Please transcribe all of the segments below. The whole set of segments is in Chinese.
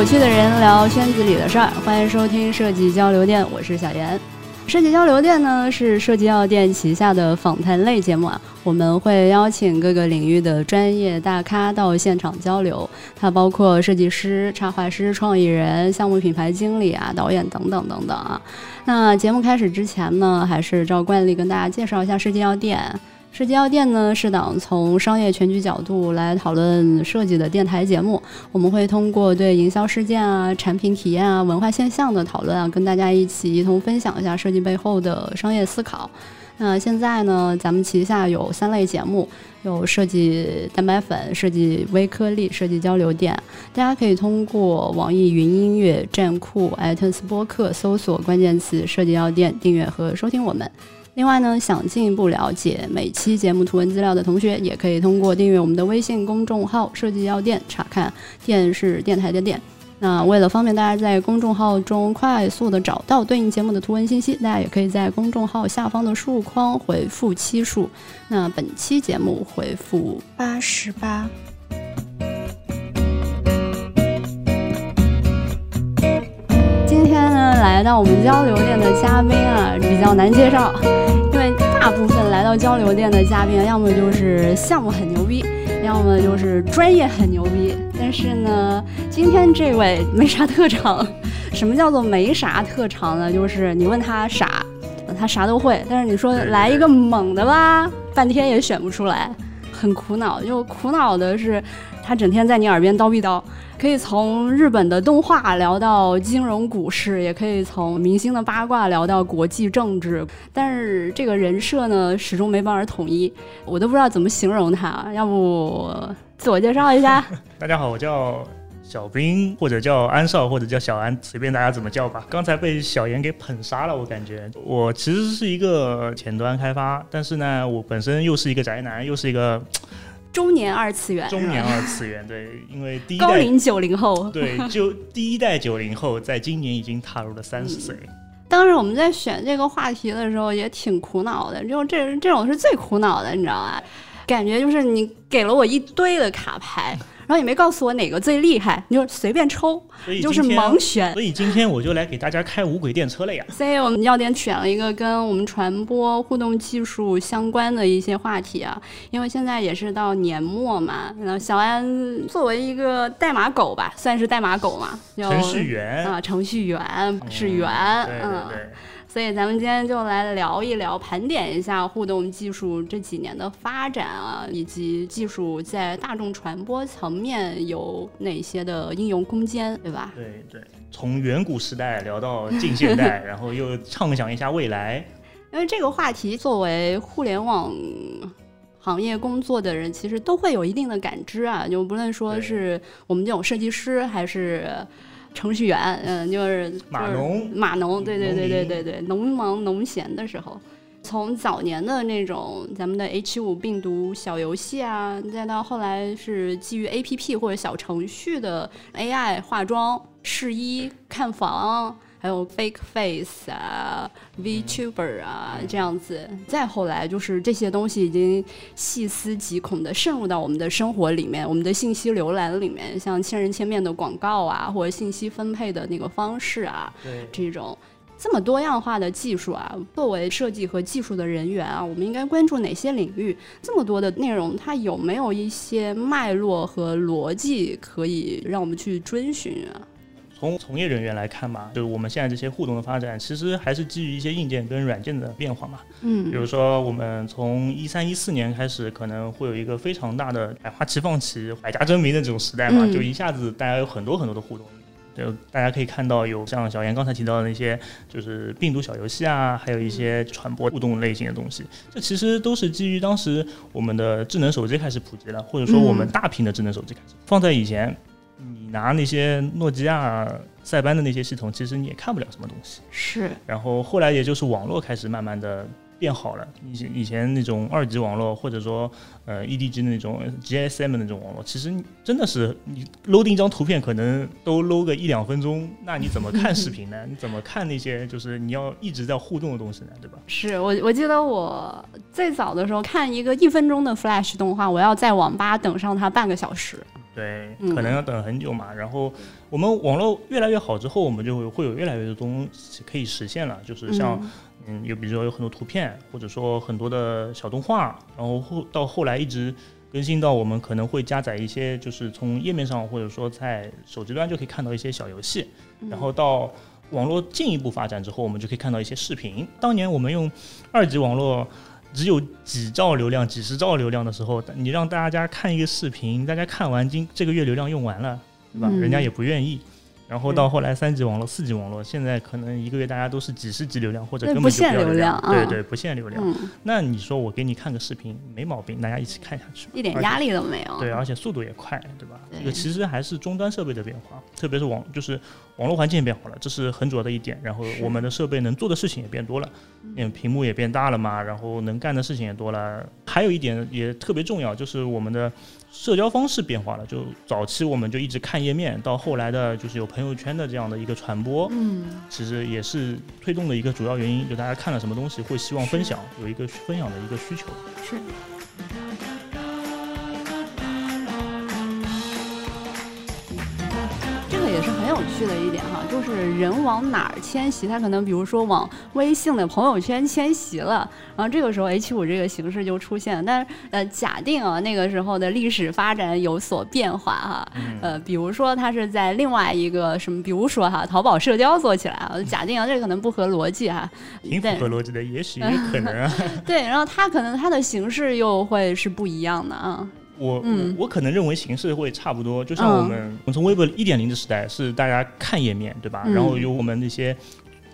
有趣的人聊圈子里的事儿，欢迎收听设计交流店，我是小严。设计交流店呢是设计药店旗下的访谈类节目啊，我们会邀请各个领域的专业大咖到现场交流，它包括设计师、插画师、创意人、项目品牌经理啊、导演等等等等啊。那节目开始之前呢，还是照惯例跟大家介绍一下设计药店。设计药店呢是档从商业全局角度来讨论设计的电台节目。我们会通过对营销事件啊、产品体验啊、文化现象的讨论啊，跟大家一起一同分享一下设计背后的商业思考。那现在呢，咱们旗下有三类节目，有设计蛋白粉、设计微颗粒、设计交流店。大家可以通过网易云音乐、站酷、iTunes 播客搜索关键词“设计药店”，订阅和收听我们。另外呢，想进一步了解每期节目图文资料的同学，也可以通过订阅我们的微信公众号“设计药店”查看。电视电台的店。那为了方便大家在公众号中快速的找到对应节目的图文信息，大家也可以在公众号下方的数框回复期数。那本期节目回复八十八。今天呢，来到我们交流店的嘉宾啊，比较难介绍，大部分来到交流店的嘉宾，要么就是项目很牛逼，要么就是专业很牛逼。但是呢，今天这位没啥特长。什么叫做没啥特长呢？就是你问他啥，他啥都会。但是你说来一个猛的吧，半天也选不出来，很苦恼。就苦恼的是，他整天在你耳边叨逼叨。可以从日本的动画聊到金融股市，也可以从明星的八卦聊到国际政治，但是这个人设呢，始终没办法统一，我都不知道怎么形容他。要不自我介绍一下？大家好，我叫小兵，或者叫安少，或者叫小安，随便大家怎么叫吧。刚才被小严给捧杀了，我感觉我其实是一个前端开发，但是呢，我本身又是一个宅男，又是一个。中年二次元，中年二次元，对，因为第一代高龄九零后，对，就第一代九零后，在今年已经踏入了三十岁。当时我们在选这个话题的时候，也挺苦恼的，就这这种是最苦恼的，你知道吧？感觉就是你给了我一堆的卡牌。然后也没告诉我哪个最厉害，你就随便抽，就是盲选。所以今天我就来给大家开五轨电车了呀。所以我们要点选了一个跟我们传播互动技术相关的一些话题啊，因为现在也是到年末嘛。然后小安作为一个代码狗吧，算是代码狗嘛，程序员啊，程序员是员，嗯。所以咱们今天就来聊一聊，盘点一下互动技术这几年的发展啊，以及技术在大众传播层面有哪些的应用空间，对吧？对对，从远古时代聊到近现代，然后又畅想一下未来。因为这个话题，作为互联网行业工作的人，其实都会有一定的感知啊，就不论说是我们这种设计师，还是。程序员，嗯，就是码农，码农，对对对对对对，农忙农闲的时候，从早年的那种咱们的 H 五病毒小游戏啊，再到后来是基于 APP 或者小程序的 AI 化妆、试衣、看房。还有 fake face 啊，VTuber 啊，这样子。再后来就是这些东西已经细思极恐的渗入到我们的生活里面，我们的信息浏览里面，像千人千面的广告啊，或者信息分配的那个方式啊，这种这么多样化的技术啊，作为设计和技术的人员啊，我们应该关注哪些领域？这么多的内容，它有没有一些脉络和逻辑可以让我们去遵循啊？从从业人员来看嘛，就是我们现在这些互动的发展，其实还是基于一些硬件跟软件的变化嘛。嗯，比如说我们从一三一四年开始，可能会有一个非常大的百花齐放齐、百家争鸣的这种时代嘛，就一下子大家有很多很多的互动。就大家可以看到，有像小严刚才提到的那些，就是病毒小游戏啊，还有一些传播互动类型的东西，这其实都是基于当时我们的智能手机开始普及了，或者说我们大屏的智能手机开始放在以前。你拿那些诺基亚、塞班的那些系统，其实你也看不了什么东西。是。然后后来也就是网络开始慢慢的变好了。以前以前那种二级网络，或者说呃 EDG 的那种 GSM 的那种网络，其实真的是你 load 一张图片可能都 load 个一两分钟，那你怎么看视频呢？你怎么看那些就是你要一直在互动的东西呢？对吧？是我我记得我最早的时候看一个一分钟的 Flash 动画，我要在网吧等上它半个小时。对，嗯可能要等很久嘛。然后我们网络越来越好之后，我们就会会有越来越多东西可以实现了，就是像嗯，有比如说有很多图片，或者说很多的小动画，然后后到后来一直更新到我们可能会加载一些，就是从页面上或者说在手机端就可以看到一些小游戏，然后到网络进一步发展之后，我们就可以看到一些视频。当年我们用二级网络。只有几兆流量、几十兆流量的时候，你让大家看一个视频，大家看完今这个月流量用完了，对吧？嗯人家也不愿意。然后到后来三级网络、四级网络，现在可能一个月大家都是几十 G 流量，或者根本就不限流量啊对对，不限流量。嗯，那你说我给你看个视频，没毛病，大家一起看下去，一点压力都没有。对，而且速度也快，对吧？这个其实还是终端设备的变化，特别是网，就是网络环境也变好了，这是很主要的一点。然后我们的设备能做的事情也变多了，嗯，屏幕也变大了嘛，然后能干的事情也多了。还有一点也特别重要，就是我们的社交方式变化了。就早期我们就一直看页面，到后来的就是有朋友圈的这样的一个传播，嗯，其实也是推动的一个主要原因。就大家看了什么东西会希望分享，有一个分享的一个需求。是。趣的一点哈，就是人往哪儿迁徙，他可能比如说往微信的朋友圈迁徙了，然后这个时候 H 五这个形式就出现了。但是呃，假定啊那个时候的历史发展有所变化哈，呃，比如说它是在另外一个什么，比如说哈淘宝社交做起来啊，假定啊这个可能不合逻辑哈，挺符但合逻辑的，也许也可能啊。对，然后它可能它的形式又会是不一样的啊。我、嗯。我我可能认为形式会差不多，就像嗯。我们、我们从微博一点零的时代是大家看页面，对吧？嗯然后由我们那些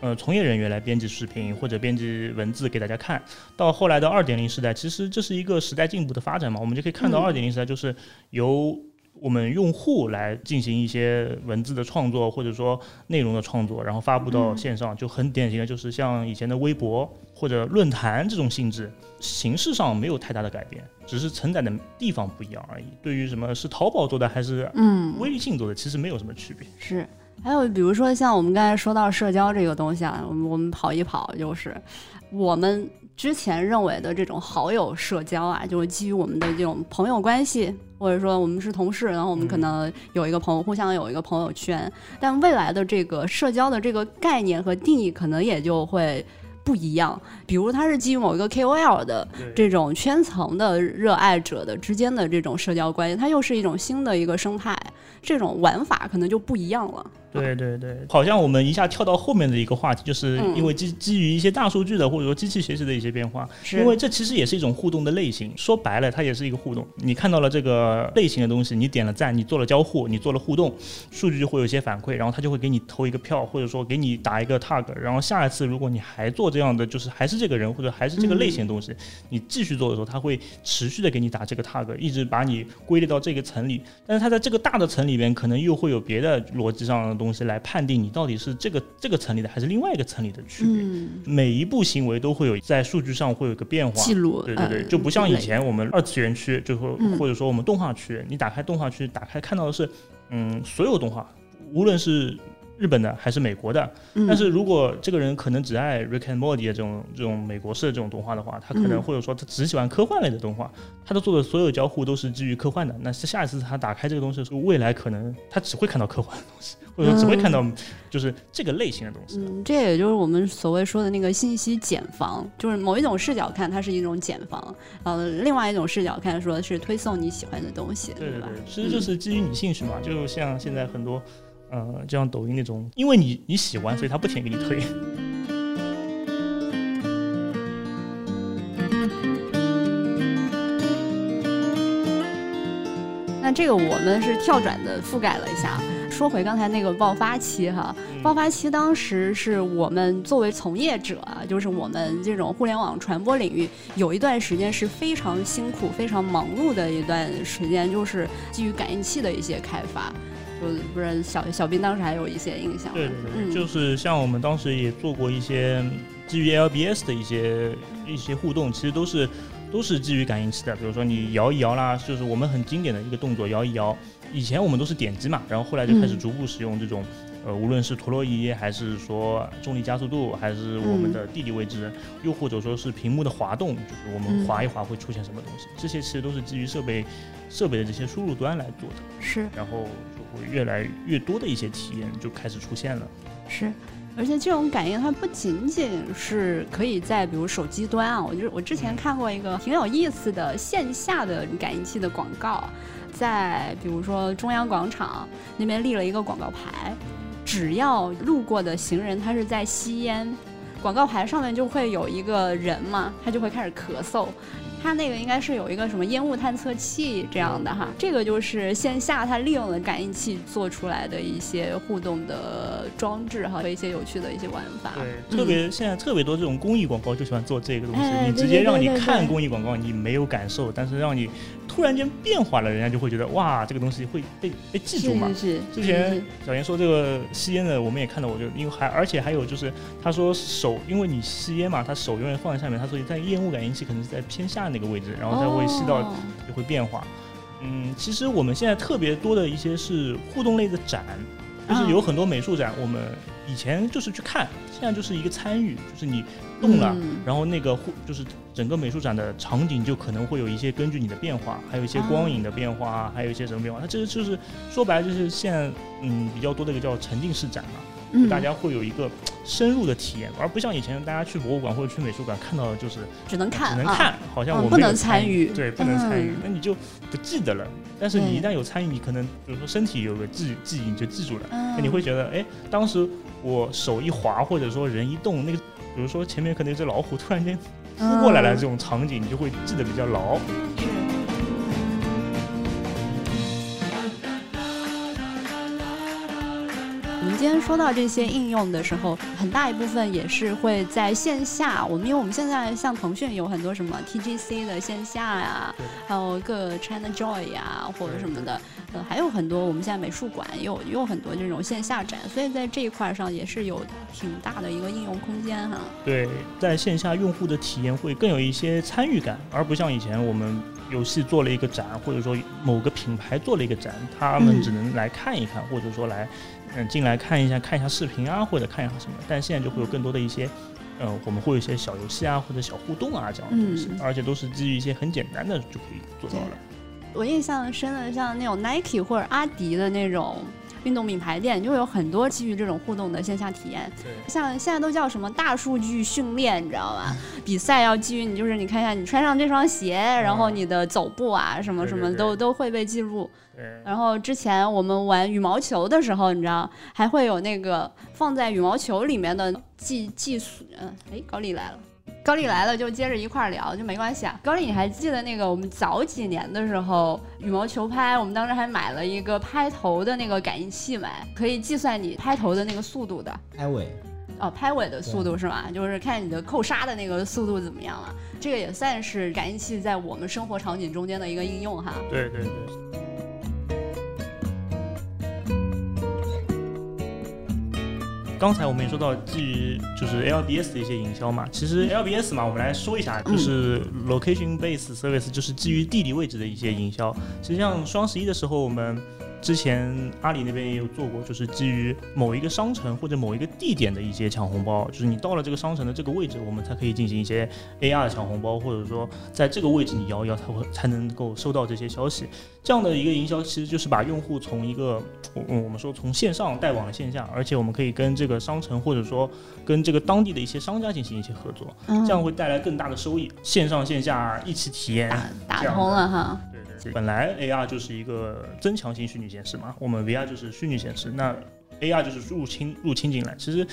呃从业人员来编辑视频或者编辑文字给大家看，到后来的二点零时代，其实这是一个时代进步的发展嘛，我们就可以看到嗯。二点零时代就是由我们用户来进行一些文字的创作，或者说内容的创作，然后发布到嗯线上，就很典型的就是像以前的微博或者论坛这种性质，形式上没有太大的改变，只是承载的地方不一样而已。对于什么是淘宝做的还是嗯，微信做的，其实没有什么区别。是，还有比如说像我们刚才说到社交这个东西啊，我们我们跑一跑，就是我们之前认为的这种好友社交啊，就是基于我们的这种朋友关系，或者说我们是同事，然后我们可能有一个朋友，互相有一个朋友圈，但未来的这个社交的这个概念和定义可能也就会。不一样，比如它是基于某一个 KOL 的这种圈层的热爱者的之间的这种社交关系，它又是一种新的一个生态，这种玩法可能就不一样了。对对对，好像我们一下跳到后面的一个话题，就是嗯因为基基于一些大数据的或者说机器学习的一些变化，因为这其实也是一种互动的类型。说白了，它也是一个互动。你看到了这个类型的东西，你点了赞，你做了交互，你做了互动，数据就会有一些反馈，然后它就会给你投一个票，或者说给你打一个 tag。然后下一次如果你还做这样的，就是还是这个人或者还是这个类型的东西，你继续做的时候，它会持续的给你打这个 tag，一直把你归类到这个层里。但是它在这个大的层里边，可能又会有别的逻辑上的东西来判定你到底是这个这个层里的还是另外一个层里的区别。嗯，每一步行为都会有在数据上会有一个变化，记录，对对对，呃就不像以前我们二次元区，就说嗯。或者说我们动画区，你打开动画区，打开看到的是，嗯，所有动画，无论是日本的还是美国的。嗯。但是如果这个人可能只爱 Rick and Morty 的这种这种美国式的这种动画的话，他可能嗯。或者说他只喜欢科幻类的动画，他的做的所有交互都是基于科幻的。那下一次他打开这个东西的时候，未来可能他只会看到科幻的东西，或者说只会看到就是这个类型的东西。嗯，这也就是我们所谓说的那个信息茧房，就是某一种视角看它是一种茧房，呃，另外一种视角看说是推送你喜欢的东西，吧对对对，？其实就是基于你兴趣嘛，就像现在很多，呃，就像抖音那种，因为你你喜欢，所以他不停给你推。那这个我们是跳转的覆盖了一下。说回刚才那个爆发期哈，嗯爆发期当时是我们作为从业者啊，就是我们这种互联网传播领域，有一段时间是非常辛苦、非常忙碌的一段时间，就是基于感应器的一些开发。就不是小小兵当时还有一些印象。对对对，嗯就是像我们当时也做过一些基于 LBS 的一些一些互动，其实都是都是基于感应器的。比如说你摇一摇啦，就是我们很经典的一个动作，摇一摇。以前我们都是点击嘛，然后后来就开始嗯逐步使用这种。呃，无论是陀螺仪，还是说重力加速度，还是我们的地理位置，又或者说是屏幕的滑动，就是我们滑一滑会出现什么东西，这些其实都是基于设备设备的这些输入端来做的。是，然后就会越来越多的一些体验就开始出现了。是。而且这种感应它不仅仅是可以在比如手机端啊，我就我之前看过一个挺有意思的线下的感应器的广告，在比如说中央广场那边立了一个广告牌，只要路过的行人他是在吸烟，广告牌上面就会有一个人嘛，他就会开始咳嗽。它那个应该是有一个什么烟雾探测器这样的哈，这个就是线下它利用了感应器做出来的一些互动的装置哈和一些有趣的一些玩法。对，特别现在特别多这种公益广告就喜欢做这个东西，你直接让你看公益广告，你没有感受，但是让你突然间变化了，人家就会觉得哇，这个东西会被被记住嘛。是是。之前小严说这个吸烟的，我们也看到，我就因为还而且还有就是他说手，因为你吸烟嘛，他手永远放在下面，他所以在烟雾感应器可能是在偏下。那个位置，然后它会吸到，就会变化。嗯，其实我们现在特别多的一些是互动类的展，就是有很多美术展，我们以前就是去看，现在就是一个参与，就是你动了，然后那个互就是整个美术展的场景就可能会有一些根据你的变化，还有一些光影的变化，还有一些什么变化。它这个就是说白了就是现在嗯比较多的一个叫沉浸式展嘛。大家会有一个深入的体验，而不像以前大家去博物馆或者去美术馆看到的就是只能看，只能看，好像我不能参与，对，不能参与，那你就不记得了。但是你一旦有参与，你可能比如说身体有个记记忆，你就记住了。那你会觉得，哎，当时我手一滑，或者说人一动，那个比如说前面可能有只老虎突然间扑过来了，这种场景你就会记得比较牢。们今天说到这些应用的时候，很大一部分也是会在线下。我们因为我们现在像腾讯有很多什么 TGC 的线下呀，还有个 China Joy 呀或者什么的，呃，还有很多我们现在美术馆也有也有很多这种线下展，所以在这一块上也是有挺大的一个应用空间哈。对，在线下用户的体验会更有一些参与感，而不像以前我们游戏做了一个展，或者说某个品牌做了一个展，他们只能来看一看，或者说来。嗯，进来看一下，看一下视频啊，或者看一下什么。但现在就会有更多的一些，嗯，我们会有一些小游戏啊，或者小互动啊这样的东西，而且都是基于一些很简单的就可以做到了。我印象深的，像那种 Nike 或者阿迪的那种。运动品牌店就会有很多基于这种互动的线下体验，像现在都叫什么大数据训练，你知道吧？比赛要基于你，就是你看一下你穿上这双鞋，然后你的走步啊，什么什么都都会被记录。然后之前我们玩羽毛球的时候，你知道还会有那个放在羽毛球里面的计计数，嗯，哎，高丽来了。高丽来了，就接着一块儿聊，就没关系啊。高丽，你还记得那个我们早几年的时候，羽毛球拍，我们当时还买了一个拍头的那个感应器买，可以计算你拍头的那个速度的。拍尾。哦，拍尾的速度是吗？就是看你的扣杀的那个速度怎么样了。这个也算是感应器在我们生活场景中间的一个应用哈。对对对。刚才我们也说到基于就是 LBS 的一些营销嘛，其实 LBS 嘛，我们来说一下，就是 Location Based Service，就是基于地理位置的一些营销。实际上双十一的时候，我们。之前阿里那边也有做过，就是基于某一个商城或者某一个地点的一些抢红包，就是你到了这个商城的这个位置，我们才可以进行一些 AR 的抢红包，或者说在这个位置你摇一摇，才会才能够收到这些消息。这样的一个营销，其实就是把用户从一个我我们说从线上带往了线下，而且我们可以跟这个商城或者说跟这个当地的一些商家进行一些合作，这样会带来更大的收益，线上线下一起体验，打通了哈。本来 AR 就是一个增强型虚拟现实嘛，我们 VR 就是虚拟现实，那 AR 就是入侵入侵进来，其实。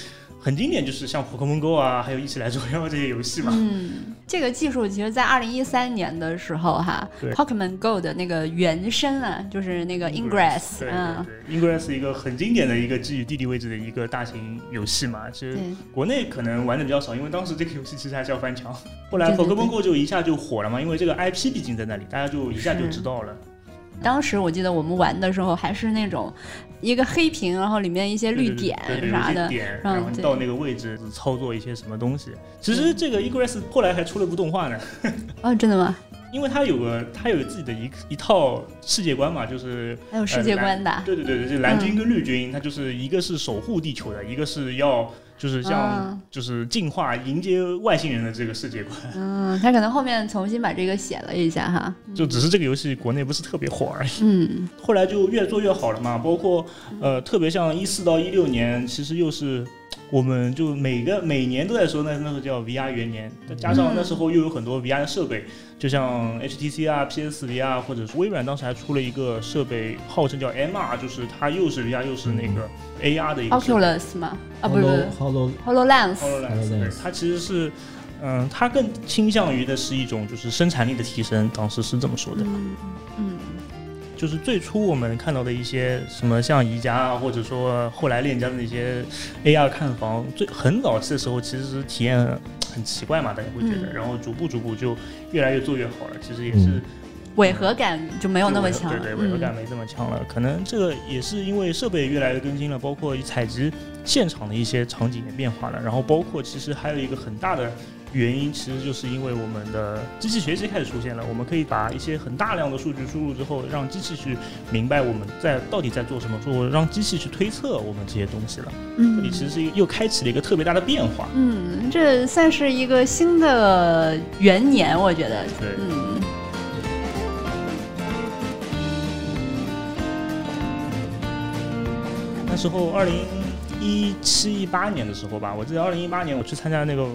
很经典，就是像《p o k e m o n Go》啊，还有一起来捉妖这些游戏嘛。嗯，这个技术其实，在二零一三年的时候，哈，《p o k e m o n Go》的那个原生啊，就是那个 Ingress，嗯，Ingress 一个很经典的一个基于地理位置的一个大型游戏嘛。其实国内可能玩的比较少，因为当时这个游戏其实还是要翻墙。后来《p o k e m o n Go》就一下就火了嘛，因为这个 IP 毕竟在那里，大家就一下就知道了。当时我记得我们玩的时候还是那种一个黑屏，然后里面一些绿点啥的，然后到那个位置操作一些什么东西。其实这个 Ingress 后来还出了部动画呢。哦，真的吗？因为它有个它有自己的一一套世界观嘛，就是还有世界观的。对对对对，就蓝军跟绿军，它就是一个是守护地球的，一个是要就是像就是进化迎接外星人的这个世界观。嗯，他可能后面重新把这个写了一下哈。就只是这个游戏国内不是特别火而已。嗯。后来就越做越好了嘛，包括呃，特别像一四到一六年，其实又是。我们就每个每年都在说，那那时候叫 VR 元年，再加上那时候又有很多 VR 的设备，就像 HTC 啊、PSVR，或者是微软当时还出了一个设备，号称叫 MR，就是它又是 VR 又是那个 AR 的一个。Oculus 吗？啊，不是，Holo Hololens。Hololens，它其实是，嗯，它更倾向于的是一种就是生产力的提升，当时是这么说的。嗯。就是最初我们看到的一些什么像宜家啊，或者说后来链家的那些 AR 看房，最很早期的时候其实是体验很奇怪嘛，大家会觉得，然后逐步逐步就越来越做越好了。其实也是违和感就没有那么强，对对，违和感没这么强了。可能这个也是因为设备越来越更新了，包括采集现场的一些场景也变化了，然后包括其实还有一个很大的。原因其实就是因为我们的机器学习开始出现了，我们可以把一些很大量的数据输入之后，让机器去明白我们在到底在做什么，做让机器去推测我们这些东西了。嗯，这里其实是一个又开启了一个特别大的变化。嗯，这算是一个新的元年，我觉得。对。嗯。那时候二零一七一八年的时候吧，我记得二零一八年我去参加那个。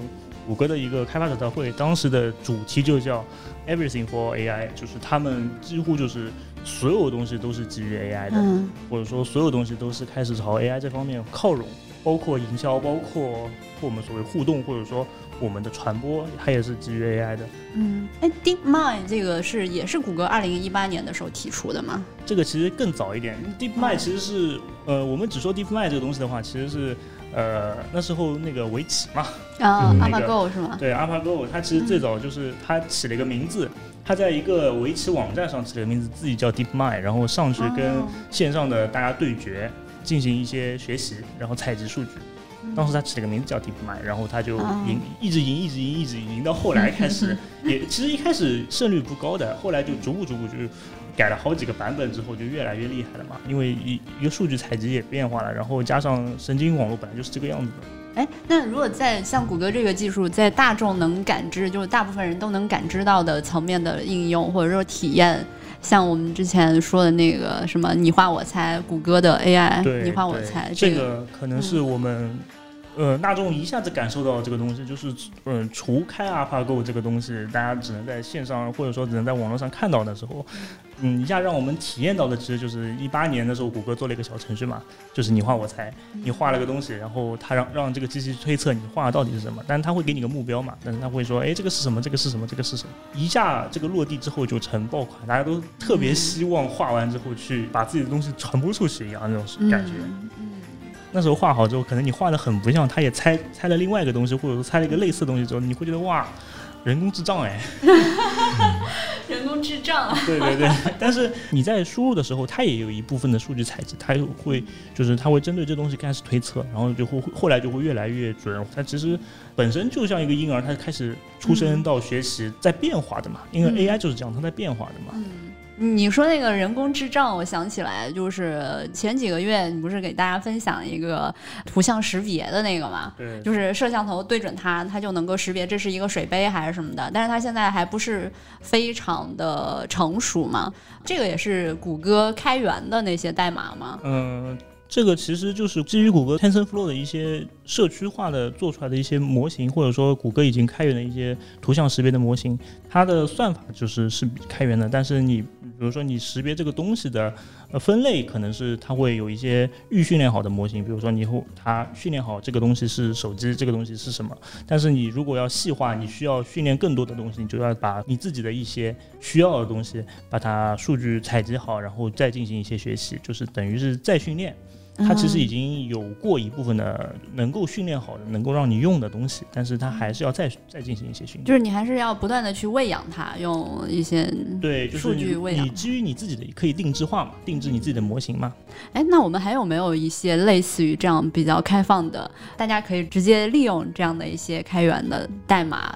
谷歌的一个开发者大会，当时的主题就叫 Everything for AI，就是他们几乎就是所有东西都是基于 AI 的，或者说所有东西都是开始朝 AI 这方面靠拢，包括营销，包括我们所谓互动，或者说我们的传播，它也是基于 AI 的。嗯，哎，DeepMind 这个是也是谷歌二零一八年的时候提出的吗？这个其实更早一点，DeepMind 其实是呃，我们只说 DeepMind 这个东西的话，其实是。呃，那时候那个围棋嘛，啊，AlphaGo 是吗？对，AlphaGo，它其实最早就是它起了一个名字，它在一个围棋网站上起了个名字，自己叫 DeepMind，然后上去跟线上的大家对决，进行一些学习，然后采集数据。当时他起了个名字叫 DeepMind，然后他就赢，一直赢，一直赢，一直赢，到后来开始 也其实一开始胜率不高的，后来就逐步逐步就。改了好几个版本之后，就越来越厉害了嘛。因为一一个数据采集也变化了，然后加上神经网络本来就是这个样子的。哎，那如果在像谷歌这个技术，在大众能感知，就是大部分人都能感知到的层面的应用或者说体验，像我们之前说的那个什么你画我猜，谷歌的 AI，你画我猜，这个可能是我们。呃，大众一下子感受到这个东西，就是，嗯，除开 AlphaGo 这个东西，大家只能在线上或者说只能在网络上看到的时候，嗯，一下让我们体验到的，其实就是一八年的时候，谷歌做了一个小程序嘛，就是你画我猜，你画了个东西，然后他让让这个机器推测你画的到底是什么，但是他会给你个目标嘛，但是他会说，哎，这个是什么？这个是什么？这个是什么？一下这个落地之后就成爆款，大家都特别希望画完之后去把自己的东西传播出去一样那种感觉。嗯那时候画好之后，可能你画的很不像，他也猜猜了另外一个东西，或者说猜了一个类似的东西之后，你会觉得哇，人工智障哎，智障。对对对，但是你在输入的时候，它也有一部分的数据采集，它会就是它会针对这东西开始推测，然后就会后来就会越来越准。它其实本身就像一个婴儿，它开始出生到学习在变化的嘛，因为 AI 就是这样，它在变化的嘛。你说那个人工智障，我想起来，就是前几个月你不是给大家分享一个图像识别的那个嘛？对，就是摄像头对准它，它就能够识别这是一个水杯还是什么的。但是它现在还不是非常的成熟嘛？这个也是谷歌开源的那些代码吗？嗯。这个其实就是基于谷歌 TensorFlow 的一些社区化的做出来的一些模型，或者说谷歌已经开源的一些图像识别的模型，它的算法就是是开源的。但是你比如说你识别这个东西的呃分类，可能是它会有一些预训练好的模型，比如说你后它训练好这个东西是手机，这个东西是什么。但是你如果要细化，你需要训练更多的东西，你就要把你自己的一些需要的东西把它数据采集好，然后再进行一些学习，就是等于是再训练。它其实已经有过一部分的能够训练好的、能够让你用的东西，但是它还是要再再进行一些训练。就是你还是要不断的去喂养它，用一些对数据喂养。你基于你自己的可以定制化嘛，定制你自己的模型嘛。哎，那我们还有没有一些类似于这样比较开放的，大家可以直接利用这样的一些开源的代码？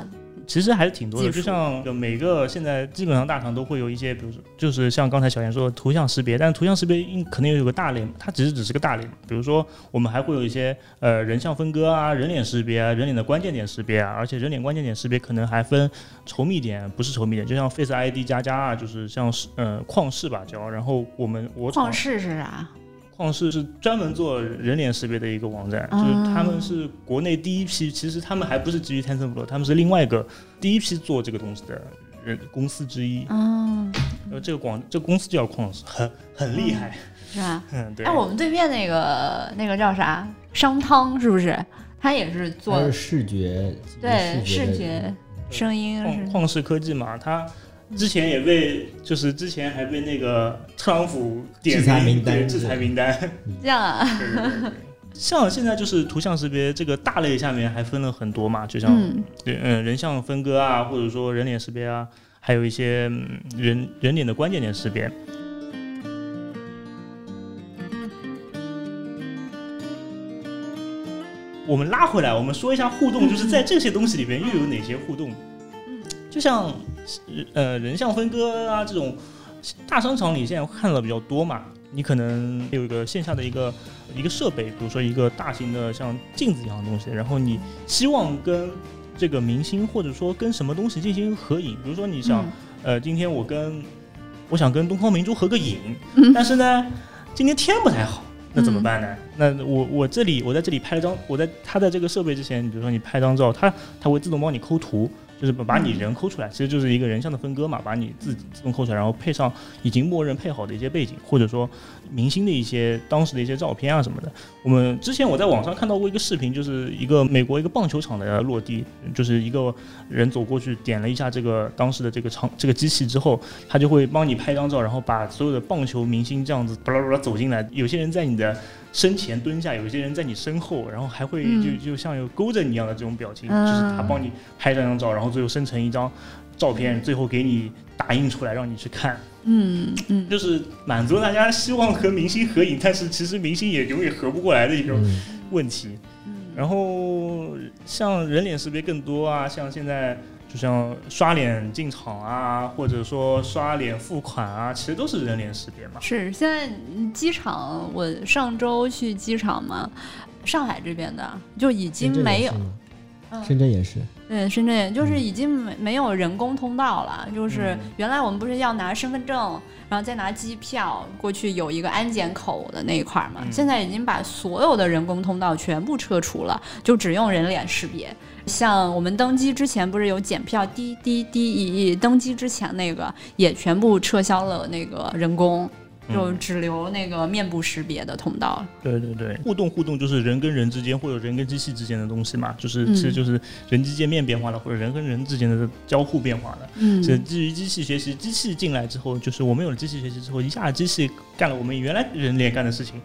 其实还是挺多的，就像每个现在基本上大厂都会有一些，比如说就是像刚才小严说的图像识别，但是图像识别应可能也有个大类嘛，它只是只是个大类。比如说我们还会有一些呃人像分割啊、人脸识别啊、人脸的关键点识别啊，而且人脸关键点识别可能还分稠密点，不是稠密点，就像 Face ID 加加啊，就是像是呃旷视吧叫，然后我们我旷视是啥？旷视是专门做人脸识别的一个网站，就是他们是国内第一批，其实他们还不是基于 TensorFlow，他们是另外一个第一批做这个东西的人公司之一。嗯，呃，这个广这个公司叫旷视，很很厉害。是吧？嗯，对。哎，我们对面那个那个叫啥？商汤是不是？他也是做视觉，对视觉、声音旷旷视科技嘛，它之前也被就是之前还被那个特朗普点制裁名单对制裁名单。这样啊？对对对对。像现在就是图像识别这个大类下面还分了很多嘛，就像嗯，嗯，人像分割啊，或者说人脸识别啊，还有一些、嗯人人脸的关键点识别。我们拉回来，我们说一下互动，就是在这些东西里边又有哪些互动？就像呃人像分割啊这种大商场里现在看到的比较多嘛，你可能有一个线下的一个一个设备，比如说一个大型的像镜子一样的东西，然后你希望跟这个明星或者说跟什么东西进行合影，比如说你想、呃今天我跟我想跟东方明珠合个影，但是呢今天天不太好。那怎么办呢？那我我这里我在这里拍了张，我在他在这个设备之前，比如说你拍张照，它它会自动帮你抠图，就是把把你人抠出来，其实就是一个人像的分割嘛，把你自己自动抠出来，然后配上已经默认配好的一些背景，或者说明星的一些当时的一些照片啊什么的。我们之前我在网上看到过一个视频，就是一个美国一个棒球场的落地，就是一个人走过去点了一下这个当时的这个场这个机器之后，他就会帮你拍张照，然后把所有的棒球明星这样子巴拉巴拉走进来，有些人在你的身前蹲下，有些人在你身后，然后还会嗯。就就像有勾着你一样的这种表情，嗯就是他帮你拍这张照，然后最后生成一张照片，最后给你打印出来让你去看，嗯嗯。就是满足大家希望和明星合影，但是其实明星也永远合不过来的一种嗯，问题。然后像人脸识别更多啊，像现在就像刷脸进场啊，或者说刷脸付款啊，其实都是人脸识别嘛。是现在嗯机场，我上周去机场嘛，上海这边的就已经深圳没有深圳也是，对，深圳也就是已经没没有人工通道了，就是嗯原来我们不是要拿身份证，然后再拿机票过去有一个安检口的那一块儿嘛，嗯现在已经把所有的人工通道全部撤除了，就只用人脸识别。像我们登机之前不是有检票滴滴滴一一，登机之前那个也全部撤销了那个人工，就嗯只留那个面部识别的通道了。对对对，互动互动就是人跟人之间或者人跟机器之间的东西嘛，就是嗯其实就是人机界面变化了，或者人跟人之间的交互变化了。嗯是基于机器学习，机器进来之后，就是我们有了机器学习之后，一下子机器干了我们原来人脸干的事情。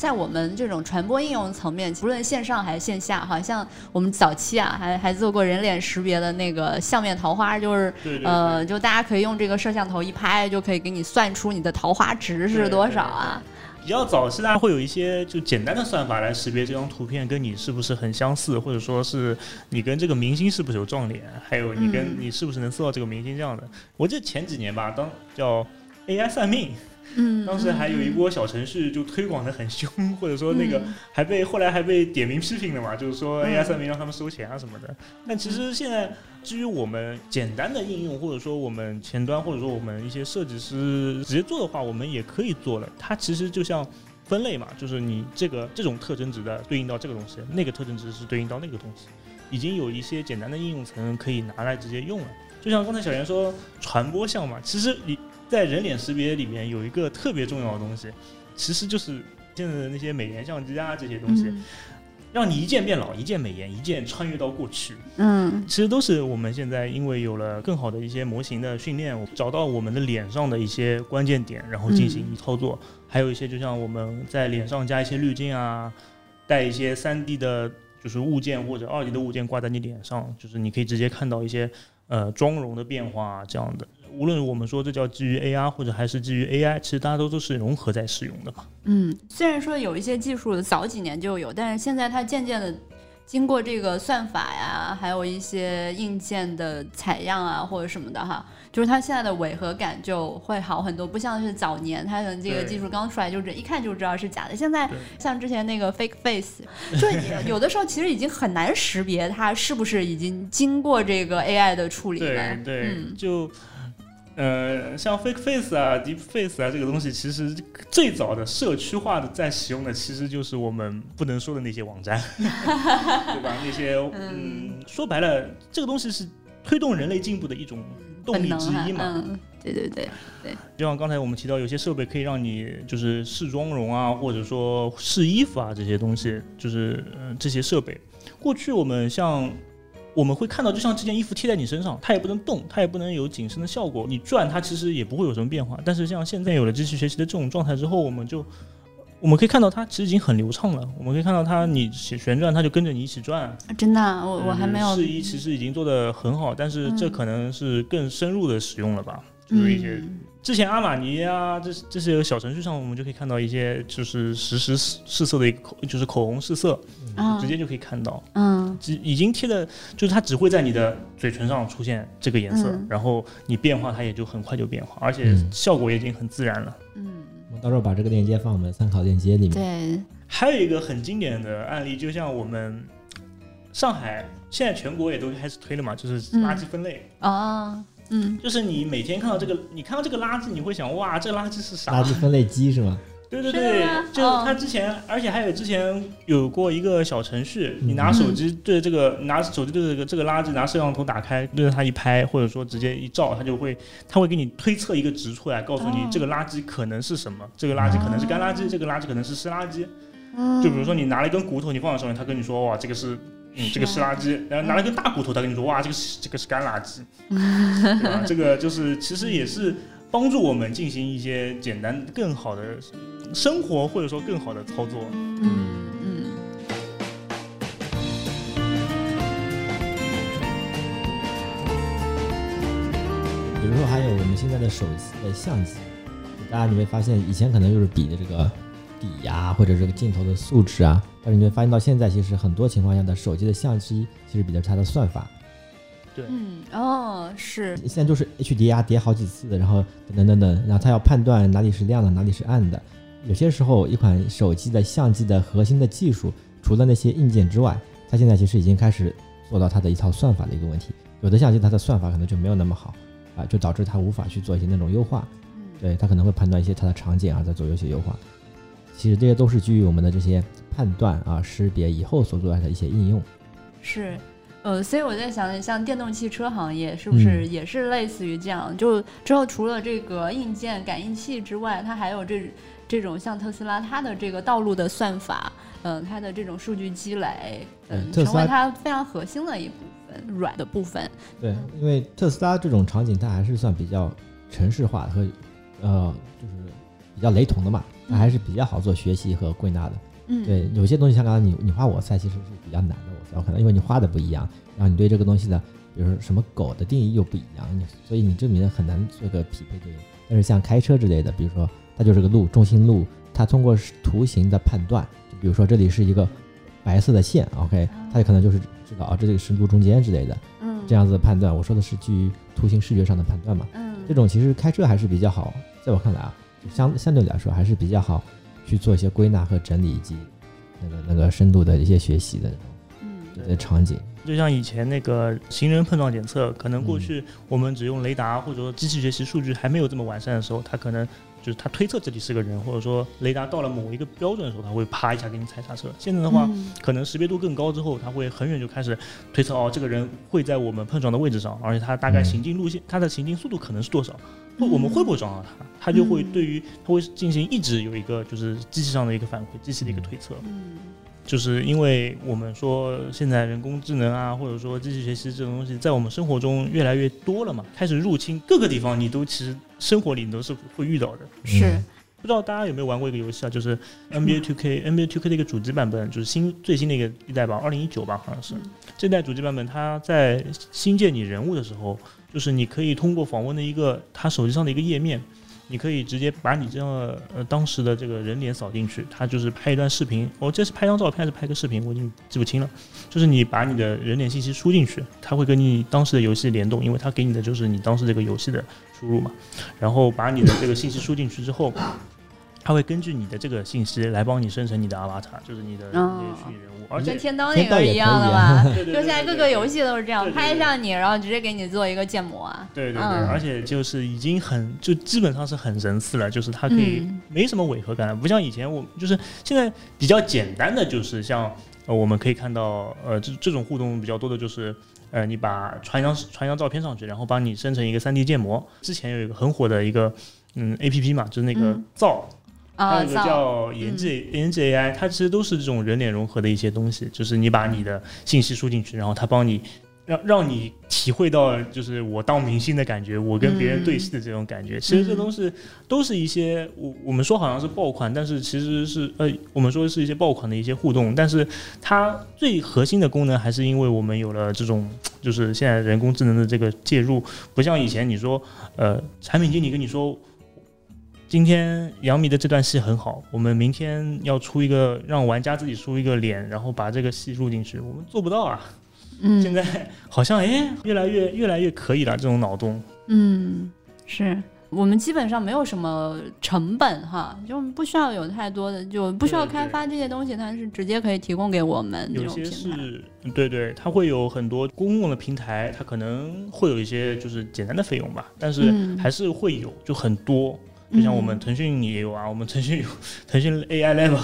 在我们这种传播应用层面，无论线上还是线下，好像我们早期啊，还还做过人脸识别的那个相面桃花，就是呃，就大家可以用这个摄像头一拍，就可以给你算出你的桃花值是多少啊。比较早期，大家会有一些就简单的算法来识别这张图片跟你是不是很相似，或者说是你跟这个明星是不是有撞脸，还有你跟嗯你是不是能搜到这个明星这样的。我记得前几年吧，当叫 AI 算命，嗯，当时还有一波小程序就推广的很凶，或者说那个嗯还被后来还被点名批评了嘛，就是说嗯 AI 算命让他们收钱啊什么的。但其实现在基于我们简单的应用，或者说我们前端，或者说我们一些设计师直接做的话，我们也可以做了。它其实就像分类嘛，就是你这个这种特征值的对应到这个东西，那个特征值是对应到那个东西，已经有一些简单的应用层可以拿来直接用了。就像刚才小严说传播项嘛，其实你在人脸识别里面有一个特别重要的东西，其实就是现在的那些美颜相机啊这些东西，嗯让你一键变老，一键美颜，一键穿越到过去。嗯其实都是我们现在因为有了更好的一些模型的训练，找到我们的脸上的一些关键点，然后进行一操作。还有一些就像我们在脸上加一些滤镜啊，带一些三 D 的，就是物件或者二 D 的物件挂在你脸上，就是你可以直接看到一些呃妆容的变化啊这样的。无论我们说这叫基于 AR 或者还是基于 AI，其实大家都都是融合在使用的嘛。嗯，虽然说有一些技术早几年就有，但是现在它渐渐的经过这个算法呀，还有一些硬件的采样啊，或者什么的哈，就是它现在的违和感就会好很多，不像是早年它可能这个技术刚出来，就是一看就知道是假的。现在像之前那个 fake face，就有的时候其实已经很难识别它是不是已经经过这个 AI 的处理了。对对，就。呃，像 fake face 啊，deep face 啊，这个东西其实最早的社区化的在使用的，其实就是我们不能说的那些网站，对吧？那些嗯，说白了，这个东西是推动人类进步的一种动力之一嘛。对对对对。就像刚才我们提到，有些设备可以让你就是试妆容啊，或者说试衣服啊，这些东西，就是这些设备。过去我们像。我们会看到，就像这件衣服贴在你身上，它也不能动，它也不能有紧身的效果。你转它，其实也不会有什么变化。但是像现在有了机器学习的这种状态之后，我们就我们可以看到它其实已经很流畅了。我们可以看到它，你旋转，它就跟着你一起转。真的，我我还没有试衣，其实已经做的很好，但是这可能是更深入的使用了吧。就是一些之前阿玛尼啊，这这些小程序上，我们就可以看到一些就是实时试色的一个口，就是口红试色，直接就可以看到，嗯，已经贴的，就是它只会在你的嘴唇上出现这个颜色，然后你变化它也就很快就变化，而且效果也已经很自然了。嗯，我到时候把这个链接放我们参考链接里面。对，还有一个很经典的案例，就像我们上海现在全国也都开始推了嘛，就是垃圾分类。啊。嗯，就是你每天看到这个，你看到这个垃圾，你会想，哇，这个垃圾是啥？垃圾分类机是吗？对 对对，就他之前，而且还有之前有过一个小程序，你拿手机对着这个，拿手机对着这个这个垃圾，拿摄像头打开，对着它一拍，或者说直接一照，它就会，它会给你推测一个值出来，告诉你这个垃圾可能是什么，这个垃圾可能是干垃圾，这个垃圾可能是湿垃圾。就比如说你拿了一根骨头，你放在上面，它跟你说，哇，这个是。嗯，这个是垃圾，然后拿了个大骨头，他跟你说，哇，这个是这个是干垃圾，对吧？这个就是其实也是帮助我们进行一些简单、更好的生活，或者说更好的操作。嗯嗯。比如说，还有我们现在的手机的相机，大家你会发现，以前可能就是比的这个底呀，或者这个镜头的素质啊。但是你会发现到现在，其实很多情况下的手机的相机其实比的是它的算法。对，嗯，哦，是。现在就是 HDR 叠好几次，然后等等等等，然后它要判断哪里是亮的，哪里是暗的。有些时候，一款手机的相机的核心的技术，除了那些硬件之外，它现在其实已经开始做到它的一套算法的一个问题。有的相机它的算法可能就没有那么好啊，就导致它无法去做一些那种优化。对，它可能会判断一些它的场景啊，在做一些优化。其实这些都是基于我们的这些。判断啊，识别以后所做的一些应用，是，呃，所以我在想，像电动汽车行业是不是也是类似于这样？就之后除了这个硬件感应器之外，它还有这这种像特斯拉它的这个道路的算法，嗯，它的这种数据积累，嗯，成为它非常核心的一部分，软的部分。对，因为特斯拉这种场景，它还是算比较城市化和，呃，就是比较雷同的嘛，它还是比较好做学习和归纳的。对，有些东西像刚才你你画我猜其实是比较难的，我猜可能因为你画的不一样，然后你对这个东西的，比如说什么狗的定义又不一样，所以你证明很难做个匹配对应。但是像开车之类的，比如说它就是个路中心路，它通过图形的判断，就比如说这里是一个白色的线，OK，它可能就是知道啊，这里是路中间之类的，嗯，这样子的判断，我说的是基于图形视觉上的判断嘛，嗯，这种其实开车还是比较好，在我看来啊，相相对来说还是比较好。去做一些归纳和整理，以及那个那个深度的一些学习的这些场景。就像以前那个行人碰撞检测，可能过去我们只用雷达或者说机器学习数据还没有这么完善的时候，它可能就是他推测这里是个人，或者说雷达到了某一个标准的时候，他会啪一下给你踩刹车。现在的话，可能识别度更高之后，他会很远就开始推测哦，这个人会在我们碰撞的位置上，而且他大概行进路线，他的行进速度可能是多少。我们会不会撞到他？他就会对于他会进行一直有一个就是机器上的一个反馈，机器的一个推测。嗯，就是因为我们说现在人工智能啊，或者说机器学习这种东西，在我们生活中越来越多了嘛，开始入侵各个地方，你都其实生活里你都是会遇到的。是，不知道大家有没有玩过一个游戏啊？就是 NBA Two K，NBA Two K 的一个主机版本，就是新最新的一个一代吧，二零一九吧，好像是这代主机版本，它在新建你人物的时候。就是你可以通过访问的一个它手机上的一个页面，你可以直接把你这样呃当时的这个人脸扫进去，它就是拍一段视频。哦，这是拍张照片还是拍个视频？我已经记不清了。就是你把你的人脸信息输进去，它会跟你当时的游戏联动，因为它给你的就是你当时这个游戏的输入嘛。然后把你的这个信息输进去之后。它会根据你的这个信息来帮你生成你的 avatar，就是你的那个虚拟人物，而且跟天刀那个一样的吧？对对就现在各个游戏都是这样，拍上你，然后直接给你做一个建模啊。对对对，而且就是已经很就基本上是很神似了，就是它可以没什么违和感，不像以前我就是现在比较简单的就是像呃我们可以看到呃这这种互动比较多的就是呃你把传一张传一张照片上去，然后帮你生成一个 3D 建模。之前有一个很火的一个嗯 APP 嘛，就是那个造。还有一个叫研制研制 AI，它其实都是这种人脸融合的一些东西，就是你把你的信息输进去，然后它帮你让让你体会到就是我当明星的感觉，我跟别人对戏的这种感觉。其实这东西都是一些我我们说好像是爆款，但是其实是呃我们说是一些爆款的一些互动，但是它最核心的功能还是因为我们有了这种就是现在人工智能的这个介入，不像以前你说呃产品经理跟你说。今天杨幂的这段戏很好，我们明天要出一个让玩家自己输一个脸，然后把这个戏录进去，我们做不到啊。嗯，现在好像哎，越来越越来越可以了，这种脑洞。嗯，是我们基本上没有什么成本哈，就不需要有太多的，就不需要开发这些东西，它是直接可以提供给我们。有些是，对对，它会有很多公共的平台，它可能会有一些就是简单的费用吧，但是还是会有，就很多。就像我们腾讯也有啊，我们腾讯有腾讯 AI Lab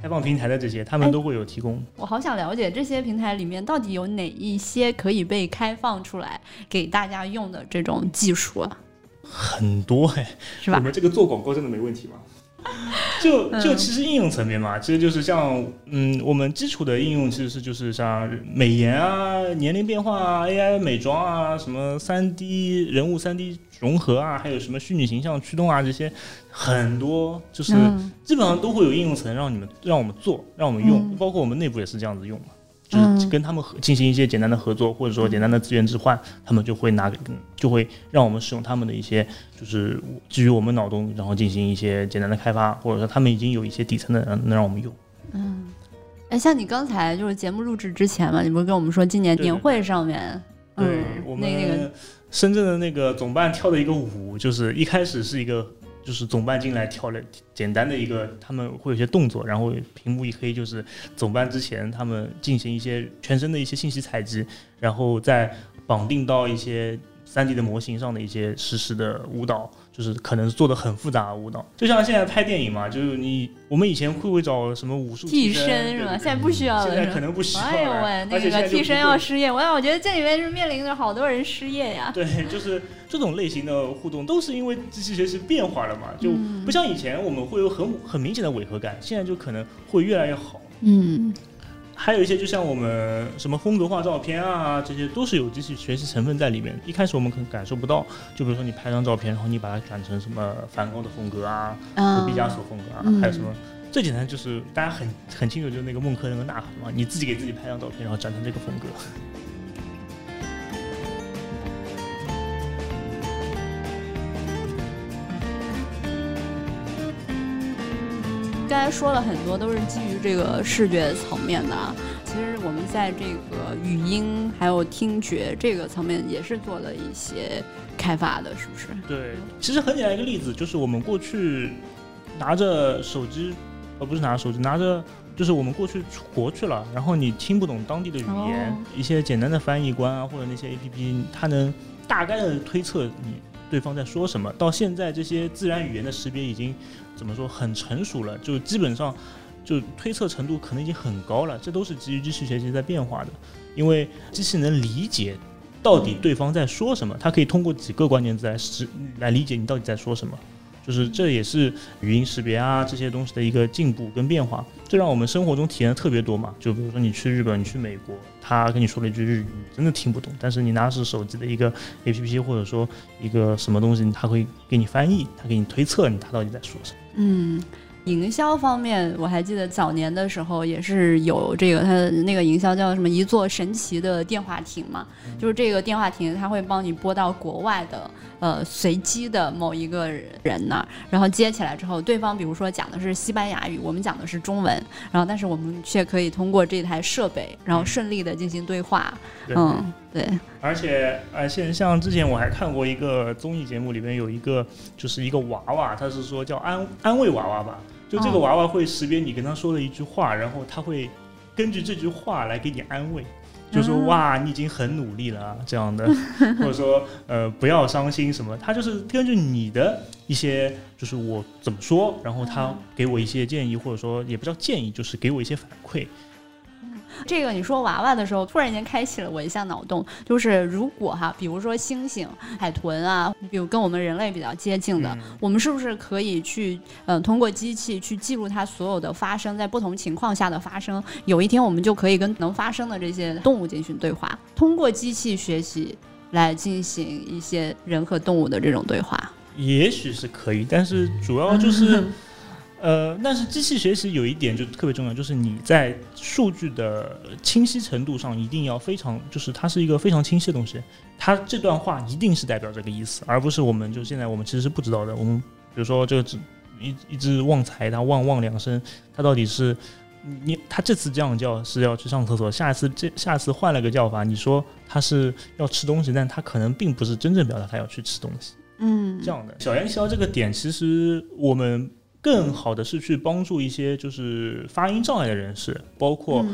开放平台的这些，他们都会有提供。我好想了解这些平台里面到底有哪一些可以被开放出来给大家用的这种技术啊？很多哎，是吧？我们这个做广告真的没问题吗？就就其实应用层面嘛，其实就是像嗯，我们基础的应用其实是就是像美颜啊、年龄变化啊、AI 美妆啊、什么三 D 人物三 D 融合啊，还有什么虚拟形象驱动啊，这些很多就是基本上都会有应用层让你们让我们做，让我们用，包括我们内部也是这样子用嘛。就是跟他们合进行一些简单的合作，或者说简单的资源置换，他们就会拿，就会让我们使用他们的一些，就是基于我们脑洞，然后进行一些简单的开发，或者说他们已经有一些底层的，能让我们用。嗯，哎，像你刚才就是节目录制之前嘛，你不是跟我们说今年年会上面，对我们那个深圳的那个总办跳的一个舞，就是一开始是一个。就是总办进来跳了简单的一个，他们会有些动作，然后屏幕一黑，就是总办之前他们进行一些全身的一些信息采集，然后再绑定到一些。三 D 的模型上的一些实时的舞蹈，就是可能做的很复杂的舞蹈，就像现在拍电影嘛，就是你我们以前会不会找什么武术替身是吧？现在不需要了，现在可能不需要了。哎呦喂，那个替身要失业，我我觉得这里面是面临着好多人失业呀。对，就是这种类型的互动都是因为机器学习变化了嘛，就不像以前我们会有很很明显的违和感，现在就可能会越来越好。嗯。还有一些，就像我们什么风格化照片啊，这些都是有机器学习成分在里面。一开始我们可能感受不到，就比如说你拍张照片，然后你把它转成什么梵高的风格啊，或毕加索风格啊，还有什么最简单就是大家很很清楚，就是那个孟轲那个呐喊嘛，你自己给自己拍张照片，然后转成这个风格。刚才说了很多，都是基于这个视觉层面的。其实我们在这个语音还有听觉这个层面也是做了一些开发的，是不是？对，其实很简单一个例子，就是我们过去拿着手机，呃，不是拿着手机，拿着就是我们过去出国去了，然后你听不懂当地的语言，一些简单的翻译官啊，或者那些 A P P，它能大概的推测你对方在说什么。到现在，这些自然语言的识别已经。怎么说很成熟了，就基本上就推测程度可能已经很高了，这都是基于机器学习在变化的，因为机器能理解到底对方在说什么，它可以通过几个关键字来识来理解你到底在说什么。就是这也是语音识别啊这些东西的一个进步跟变化，这让我们生活中体验的特别多嘛。就比如说你去日本，你去美国，他跟你说了一句日语，你真的听不懂，但是你拿是手机的一个 A P P 或者说一个什么东西，他会给你翻译，他给你推测你他到底在说什么。嗯。营销方面，我还记得早年的时候也是有这个，它的那个营销叫什么“一座神奇的电话亭”嘛，就是这个电话亭，它会帮你拨到国外的呃随机的某一个人那儿，然后接起来之后，对方比如说讲的是西班牙语，我们讲的是中文，然后但是我们却可以通过这台设备，然后顺利的进行对话。嗯，对。而且而且像之前我还看过一个综艺节目，里面有一个就是一个娃娃，他是说叫安安慰娃娃吧。就这个娃娃会识别你跟他说了一句话，然后他会根据这句话来给你安慰，就说哇你已经很努力了这样的，或者说呃不要伤心什么，他就是根据你的一些就是我怎么说，然后他给我一些建议，或者说也不叫建议，就是给我一些反馈。这个你说娃娃的时候，突然间开启了我一项脑洞，就是如果哈，比如说猩猩、海豚啊，比如跟我们人类比较接近的，我们是不是可以去，嗯，通过机器去记录它所有的发生在不同情况下的发生？有一天我们就可以跟能发生的这些动物进行对话，通过机器学习来进行一些人和动物的这种对话。也许是可以，但是主要就是。呃，但是机器学习有一点就特别重要，就是你在数据的清晰程度上一定要非常，就是它是一个非常清晰的东西。它这段话一定是代表这个意思，而不是我们就现在我们其实是不知道的。我们比如说这个只一一只旺财，它旺旺两声，它到底是你它这次这样叫是要去上厕所，下一次这下次换了个叫法，你说它是要吃东西，但它可能并不是真正表达它要去吃东西。嗯，这样的小言小这个点，其实我们。更好的是去帮助一些就是发音障碍的人士，包括。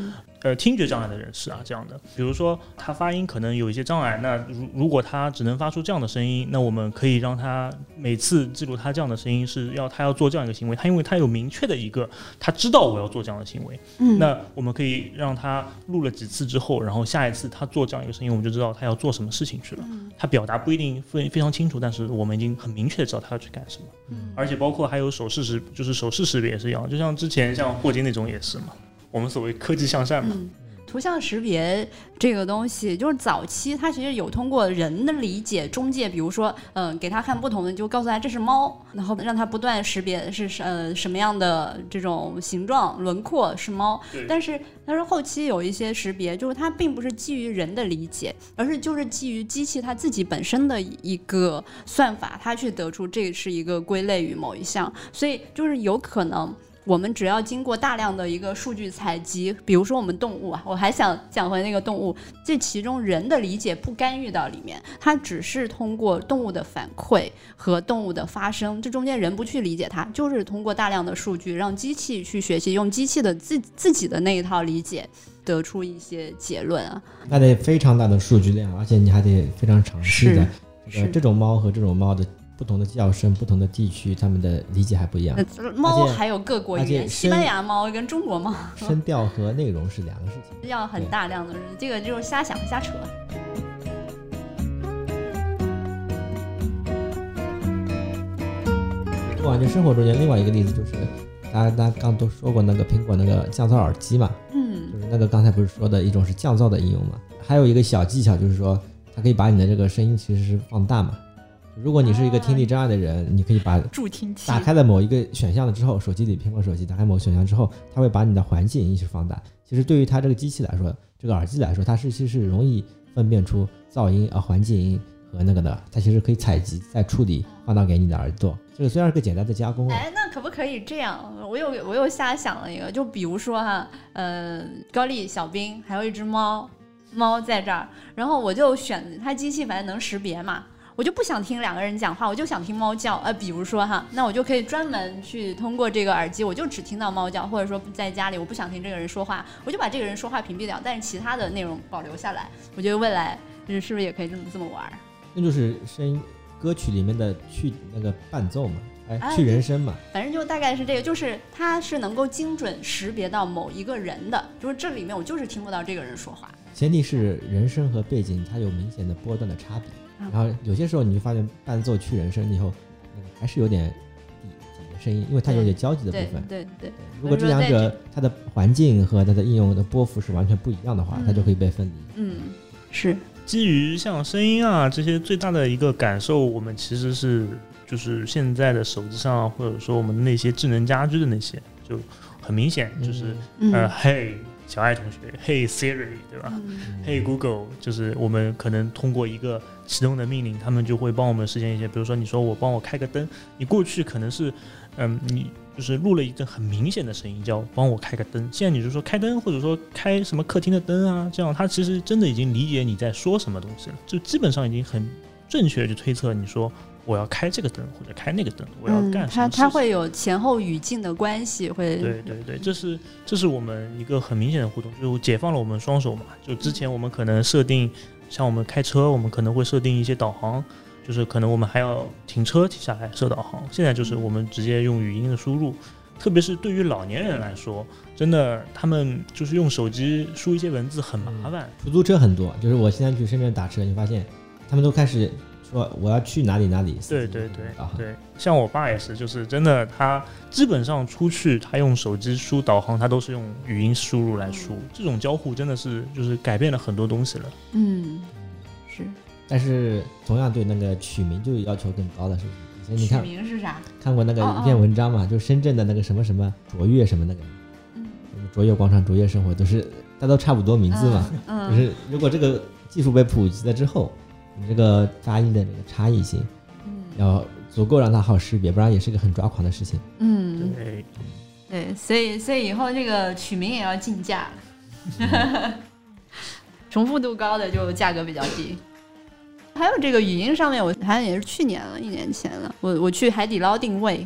呃，听觉障碍的人士啊，这样的，比如说他发音可能有一些障碍，那如如果他只能发出这样的声音，那我们可以让他每次记录他这样的声音是要他要做这样一个行为，他因为他有明确的一个，他知道我要做这样的行为，嗯，那我们可以让他录了几次之后，然后下一次他做这样一个声音，我们就知道他要做什么事情去了。他表达不一定非非常清楚，但是我们已经很明确的知道他要去干什么。嗯，而且包括还有手势识，就是手势识别也是一样，就像之前像霍金那种也是嘛。我们所谓科技向善嘛，图像识别这个东西，就是早期它其实有通过人的理解中介，比如说，嗯，给他看不同的，就告诉他这是猫，然后让他不断识别是呃什么样的这种形状轮廓是猫。但是但是后期有一些识别，就是它并不是基于人的理解，而是就是基于机器它自己本身的一个算法，它去得出这是一个归类于某一项，所以就是有可能。我们只要经过大量的一个数据采集，比如说我们动物啊，我还想讲回那个动物，这其中人的理解不干预到里面，它只是通过动物的反馈和动物的发声，这中间人不去理解它，就是通过大量的数据让机器去学习，用机器的自自己的那一套理解得出一些结论啊。那得非常大的数据量，而且你还得非常长期的，这种猫和这种猫的。不同的叫声，不同的地区，他们的理解还不一样。猫还有各国语言，西班牙猫跟中国猫，声调和内容是两个事情，要很大量的，这个就是瞎想瞎扯。我感觉生活中间另外一个例子就是，大家大家刚都说过那个苹果那个降噪耳机嘛，嗯，就是那个刚才不是说的一种是降噪的应用嘛，还有一个小技巧就是说，它可以把你的这个声音其实是放大嘛。如果你是一个听力障碍的人，你可以把助听器打开了某一个选项了之后，手机里苹果手机打开某个选项之后，它会把你的环境音一起放大。其实对于它这个机器来说，这个耳机来说，它是其实是容易分辨出噪音啊、环境音和那个的，它其实可以采集再处理放到给你的耳朵。这个虽然是个简单的加工，哎，那可不可以这样？我又我又瞎想了一个，就比如说哈，呃，高丽、小兵还有一只猫，猫在这儿，然后我就选它机器，反正能识别嘛。我就不想听两个人讲话，我就想听猫叫。呃，比如说哈，那我就可以专门去通过这个耳机，我就只听到猫叫，或者说在家里我不想听这个人说话，我就把这个人说话屏蔽掉，但是其他的内容保留下来。我觉得未来是是不是也可以这么这么玩？那就是声音歌曲里面的去那个伴奏嘛，哎，去人声嘛。反正就大概是这个，就是它是能够精准识别到某一个人的，就是这里面我就是听不到这个人说话。前提是人声和背景它有明显的波段的差别。然后有些时候你就发现伴奏去人声以后，那个还是有点底底的声音，因为它有点交集的部分。对对。如果这两者它的环境和它的应用的波幅是完全不一样的话，它就可以被分离。嗯，是。基于像声音啊这些最大的一个感受，我们其实是就是现在的手机上，或者说我们那些智能家居的那些，就很明显就是呃嘿。小爱同学，Hey Siri，对吧？Hey Google，就是我们可能通过一个启动的命令，他们就会帮我们实现一些，比如说你说我帮我开个灯，你过去可能是，嗯，你就是录了一个很明显的声音叫帮我开个灯，现在你就说开灯，或者说开什么客厅的灯啊，这样它其实真的已经理解你在说什么东西了，就基本上已经很正确的去推测你说。我要开这个灯或者开那个灯，我要干什么？它它会有前后语境的关系，会对对对，这是这是我们一个很明显的互动，就解放了我们双手嘛。就之前我们可能设定，像我们开车，我们可能会设定一些导航，就是可能我们还要停车停下来设导航。现在就是我们直接用语音的输入，特别是对于老年人来说，真的他们就是用手机输一些文字很麻烦。出租车很多，就是我现在去深圳打车，你发现他们都开始。说我要去哪里哪里？对对对对，像我爸也是，就是真的，他基本上出去，他用手机输导航，他都是用语音输入来输。这种交互真的是就是改变了很多东西了。嗯，是。但是同样对那个取名就要求更高了是不是你看取名是啥？看过那个一篇文章嘛？就深圳的那个什么什么卓越什么那个，嗯，卓越广场、卓越生活都是，大都差不多名字嘛。嗯。就是如果这个技术被普及了之后。你这个发音的这个差异性，嗯，要足够让它好识别，不然也是个很抓狂的事情。嗯，对，对，所以所以以后这个取名也要竞价，重复度高的就价格比较低。还有这个语音上面，我好像也是去年了，一年前了，我我去海底捞定位。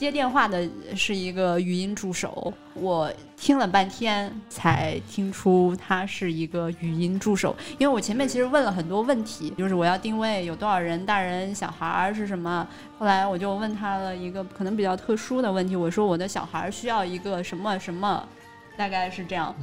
接电话的是一个语音助手，我听了半天才听出他是一个语音助手。因为我前面其实问了很多问题，就是我要定位有多少人，大人、小孩儿是什么。后来我就问他了一个可能比较特殊的问题，我说我的小孩需要一个什么什么，大概是这样。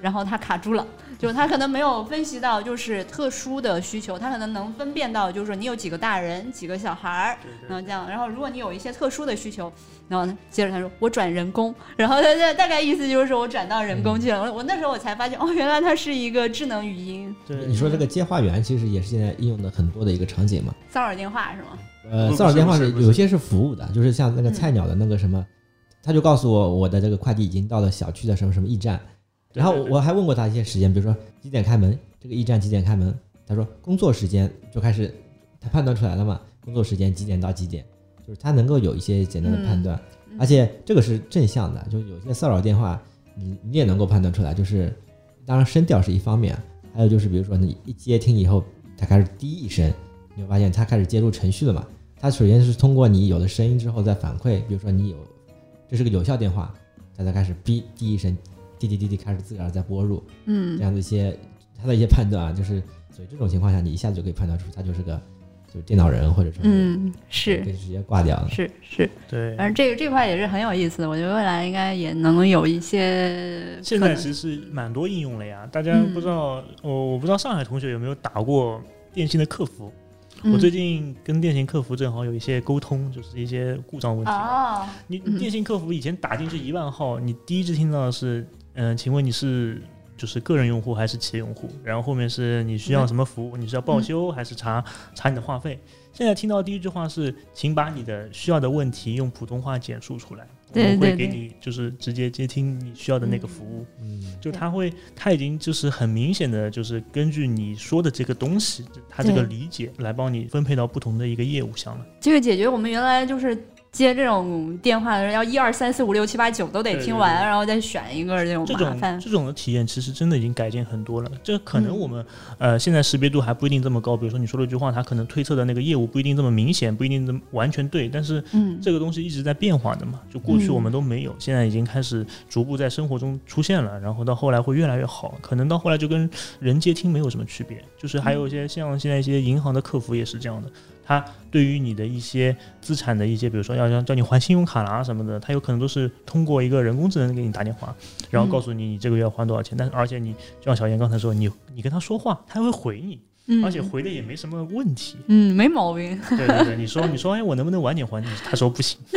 然后他卡住了，就他可能没有分析到就是特殊的需求，他可能能分辨到就是说你有几个大人，几个小孩儿，然后这样。然后如果你有一些特殊的需求，然后呢，接着他说我转人工，然后他他大概意思就是说我转到人工去了。我我那时候我才发现哦，原来它是一个智能语音。对，你说这个接话员其实也是现在应用的很多的一个场景嘛。骚扰电话是吗？呃，骚扰电话是有些是服务的，就是像那个菜鸟的那个什么，他就告诉我我的这个快递已经到了小区的什么什么驿站。然后我还问过他一些时间，比如说几点开门，这个驿站几点开门？他说工作时间就开始，他判断出来了嘛？工作时间几点到几点？就是他能够有一些简单的判断，而且这个是正向的，就有些骚扰电话，你你也能够判断出来。就是当然声调是一方面，还有就是比如说你一接听以后，他开始滴一声，你会发现他开始接入程序了嘛？他首先是通过你有了声音之后再反馈，比如说你有这是个有效电话，他才开始哔滴一声。滴滴滴滴开始自个儿在播入，嗯，这样的一些他的一些判断啊，就是所以这种情况下，你一下子就可以判断出他就是个就是电脑人，或者说嗯是可以直接挂掉了，是是，对，反正这个这块也是很有意思的，我觉得未来应该也能有一些。现在其实蛮多应用了呀，大家不知道，我我不知道上海同学有没有打过电信的客服。我最近跟电信客服正好有一些沟通，就是一些故障问题。哦，你电信客服以前打进去一万号，你第一次听到的是。嗯，请问你是就是个人用户还是企业用户？然后后面是你需要什么服务？你是要报修还是查查你的话费？现在听到第一句话是，请把你的需要的问题用普通话简述出来，我们会给你就是直接接听你需要的那个服务。嗯，就他会他已经就是很明显的就是根据你说的这个东西，他这个理解来帮你分配到不同的一个业务项了。这个解决我们原来就是。接这种电话的人要一二三四五六七八九都得听完，然后再选一个这种麻烦。这种的体验其实真的已经改进很多了。这可能我们呃现在识别度还不一定这么高。比如说你说了一句话，他可能推测的那个业务不一定这么明显，不一定这么完全对。但是这个东西一直在变化的嘛，就过去我们都没有，现在已经开始逐步在生活中出现了。然后到后来会越来越好，可能到后来就跟人接听没有什么区别。就是还有一些像现在一些银行的客服也是这样的。他对于你的一些资产的一些，比如说要要叫你还信用卡啦什么的，他有可能都是通过一个人工智能给你打电话，然后告诉你你这个月要还多少钱。但是而且你就像小严刚才说，你你跟他说话，他会回你，而且回的也没什么问题，嗯，没毛病。对对对，你说你说哎，我能不能晚点还你？他说不行。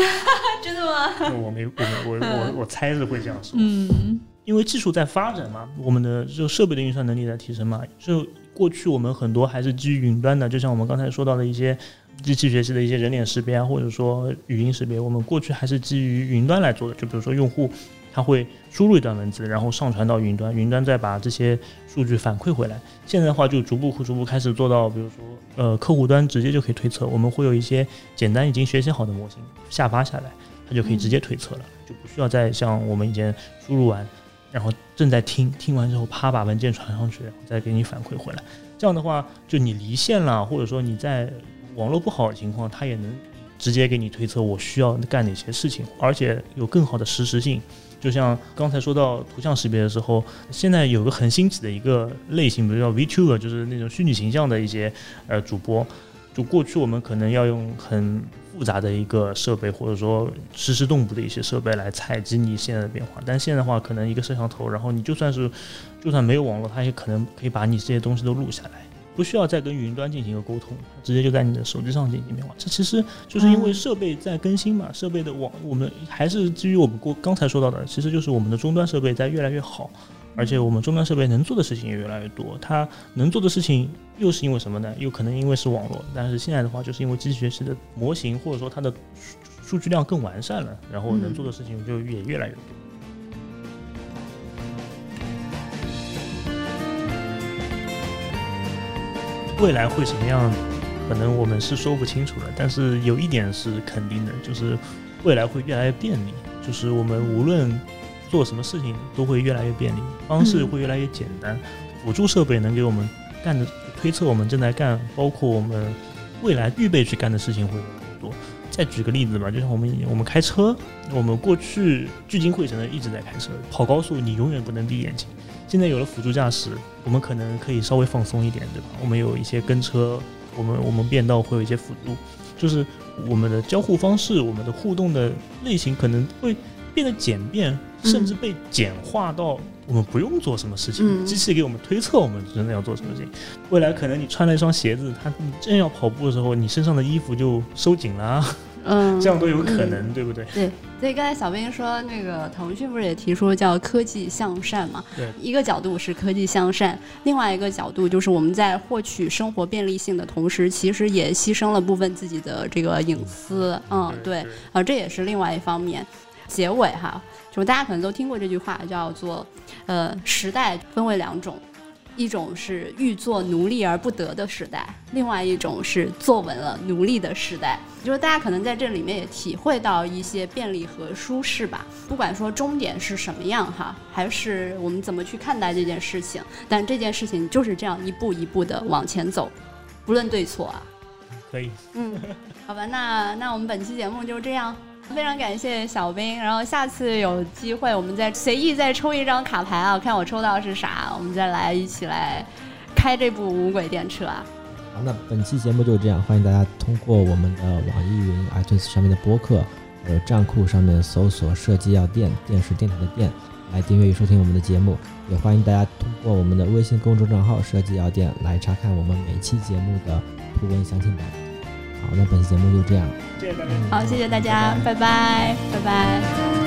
真的吗？我没我我我我猜是会这样说。嗯，因为技术在发展嘛，我们的这个设备的运算能力在提升嘛，就。过去我们很多还是基于云端的，就像我们刚才说到的一些机器学习的一些人脸识别啊，或者说语音识别，我们过去还是基于云端来做的。就比如说用户他会输入一段文字，然后上传到云端，云端再把这些数据反馈回来。现在的话就逐步逐步开始做到，比如说呃客户端直接就可以推测，我们会有一些简单已经学习好的模型下发下来，它就可以直接推测了，就不需要再像我们以前输入完。然后正在听，听完之后啪把文件传上去，然后再给你反馈回来。这样的话，就你离线了，或者说你在网络不好的情况，它也能直接给你推测我需要干哪些事情，而且有更好的实时性。就像刚才说到图像识别的时候，现在有个很新奇的一个类型，比如叫 VTuber，就是那种虚拟形象的一些呃主播。就过去我们可能要用很复杂的一个设备，或者说实时动捕的一些设备来采集你现在的变化，但现在的话，可能一个摄像头，然后你就算是就算没有网络，它也可能可以把你这些东西都录下来，不需要再跟云端进行一个沟通，直接就在你的手机上进行变化。这其实就是因为设备在更新嘛，设备的网我们还是基于我们过刚才说到的，其实就是我们的终端设备在越来越好。而且我们终端设备能做的事情也越来越多，它能做的事情又是因为什么呢？又可能因为是网络，但是现在的话，就是因为机器学习的模型或者说它的数据量更完善了，然后能做的事情就也越来越多。未来会什么样？可能我们是说不清楚的，但是有一点是肯定的，就是未来会越来越便利，就是我们无论。做什么事情都会越来越便利，方式会越来越简单，辅助设备能给我们干的推测，我们正在干，包括我们未来预备去干的事情会多。再举个例子吧，就像我们我们开车，我们过去聚精会神的一直在开车，跑高速你永远不能闭眼睛。现在有了辅助驾驶，我们可能可以稍微放松一点，对吧？我们有一些跟车，我们我们变道会有一些辅助，就是我们的交互方式，我们的互动的类型可能会变得简便。甚至被简化到我们不用做什么事情，机器给我们推测我们真的要做什么事情。未来可能你穿了一双鞋子，它你正要跑步的时候，你身上的衣服就收紧了，嗯，这样都有可能，对不对？对，所以刚才小兵说那个腾讯不是也提出叫科技向善嘛？对，一个角度是科技向善，另外一个角度就是我们在获取生活便利性的同时，其实也牺牲了部分自己的这个隐私。嗯，对，啊，这也是另外一方面。结尾哈。就大家可能都听过这句话，叫做，呃，时代分为两种，一种是欲做奴隶而不得的时代，另外一种是坐稳了奴隶的时代。就是大家可能在这里面也体会到一些便利和舒适吧。不管说终点是什么样哈，还是我们怎么去看待这件事情，但这件事情就是这样一步一步的往前走，不论对错啊。可以。嗯，好吧，那那我们本期节目就这样。非常感谢小兵，然后下次有机会我们再随意再抽一张卡牌啊，看我抽到是啥，我们再来一起来开这部无轨电车啊。好，那本期节目就是这样，欢迎大家通过我们的网易云 iTunes 上面的播客，还有站酷上面搜索“设计药店”，电视电台的店，来订阅与收听我们的节目。也欢迎大家通过我们的微信公众账号“设计药店”来查看我们每期节目的图文详情版。好，那本期节目就这样。谢谢大家。好，谢谢大家，拜拜，拜拜。